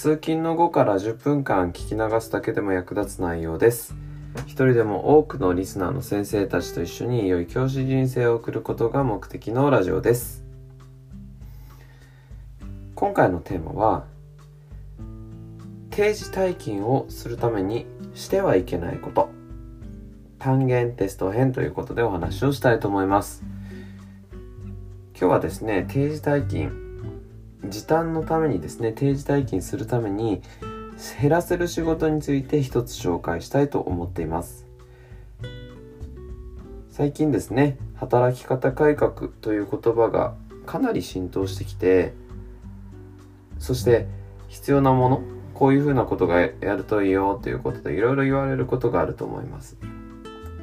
通勤の後から10分間聞き流すだけでも役立つ内容です。一人でも多くのリスナーの先生たちと一緒に良い教師人生を送ることが目的のラジオです。今回のテーマは、定時退勤をするためにしてはいけないこと。単元テスト編ということでお話をしたいと思います。今日はですね、定時退勤、時短のためにですね、定時退勤するために減らせる仕事について一つ紹介したいと思っています。最近ですね、働き方改革という言葉がかなり浸透してきて、そして必要なもの、こういうふうなことがやるといいよということでいろいろ言われることがあると思います。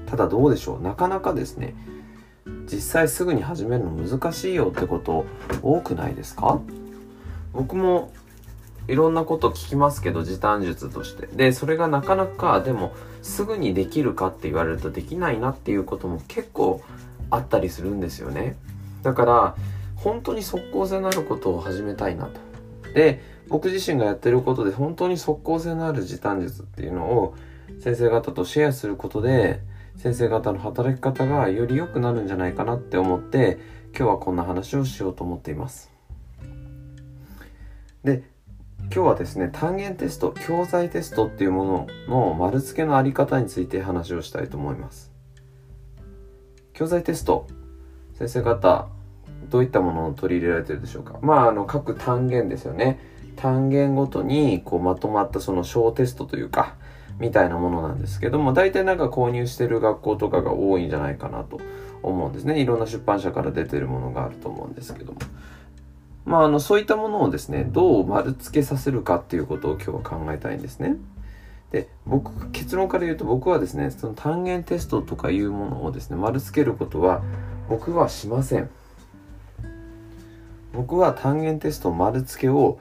ただどうでしょうなかなかですね、実際すぐに始めるの難しいよってこと多くないですか？僕もいろんなこと聞きますけど時短術として。でそれがなかなかでもすぐにできるかって言われるとできないなっていうことも結構あったりするんですよね。だから本当に即効性のあることを始めたいなと。で僕自身がやってることで本当に即効性のある時短術っていうのを先生方とシェアすることで先生方の働き方がより良くなるんじゃないかなって思って今日はこんな話をしようと思っています。で今日はですね単元テスト教材テストっていうものの丸付けのあり方について話をしたいと思います。教材テスト先生方どういったものを取り入れられてるでしょうか？まああの各単元ですよね単元ごとにこうまとまったその小テストというかみたいなものなんですけども、大体なんか購入してる学校とかが多いんじゃないかなと思うんですね。いろんな出版社から出てるものがあると思うんですけども。まあ、あの、そういったものをですね、どう丸付けさせるかっていうことを今日は考えたいんですね。で、僕、結論から言うと僕はですね、その単元テストとかいうものをですね、丸付けることは僕はしません。僕は単元テスト丸付けを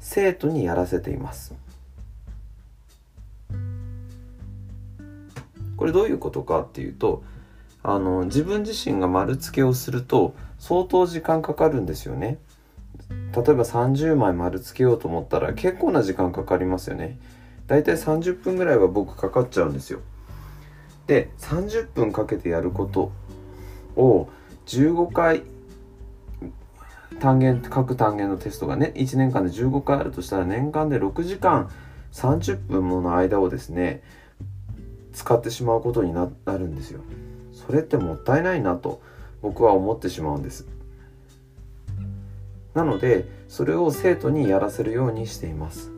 生徒にやらせています。これどういうことかっていうとあの自分自身が丸付けをすると相当時間かかるんですよね例えば30枚丸付けようと思ったら結構な時間かかりますよね。だいたい30分ぐらいは僕かかっちゃうんですよ。で30分かけてやることを15回単元各単元のテストがね1年間で15回あるとしたら年間で6時間30分もの間をですね使ってしまうことになるんですよ。それってもったいないなと僕は思ってしまうんです。なのでそれを生徒にやらせるようにしています。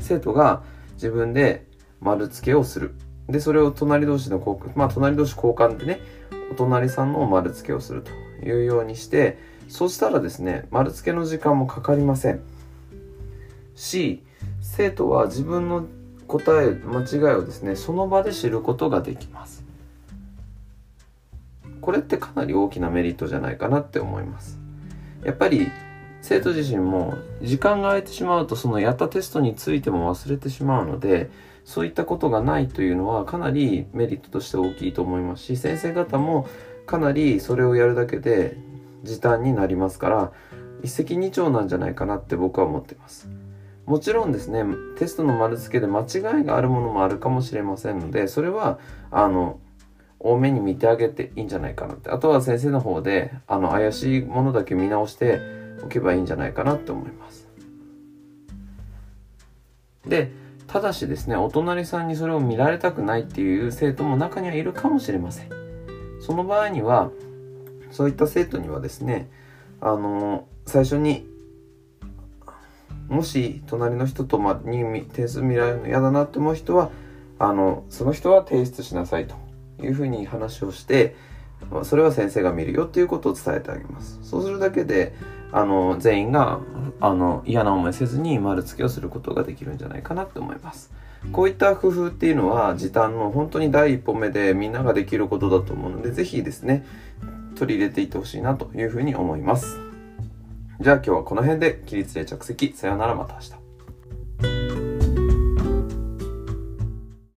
生徒が自分で丸付けをする。でそれを隣同士の交換まあ隣同士交換でねお隣さんの丸付けをするというようにしてそしたらですね丸付けの時間もかかりません。し生徒は自分の答え間違いをですねその場で知ることができます。これってかなり大きなメリットじゃないかなって思います。やっぱり生徒自身も時間が空いてしまうとそのやったテストについても忘れてしまうのでそういったことがないというのはかなりメリットとして大きいと思いますし先生方もかなりそれをやるだけで時短になりますから一石二鳥なんじゃないかなって僕は思ってます。もちろんですねテストの丸付けで間違いがあるものもあるかもしれませんのでそれはあの多めに見てあげていいんじゃないかなってあとは先生の方であの怪しいものだけ見直しておけばいいんじゃないかなって思います。でただしですねお隣さんにそれを見られたくないっていう生徒も中にはいるかもしれません。その場合にはそういった生徒にはですねあの最初にもし隣の人とまに点数見られるの嫌だなって思う人はあのその人は提出しなさいというふうに話をしてそれは先生が見るよっていうことを伝えてあげます。そうするだけであの、全員が、あの、嫌な思いせずに丸付けをすることができるんじゃないかなって思います。こういった工夫っていうのは時短の本当に第一歩目でみんなができることだと思うので、是非ですね、取り入れていってほしいなというふうに思います。じゃあ今日はこの辺で起立で着席。さよならまた明日。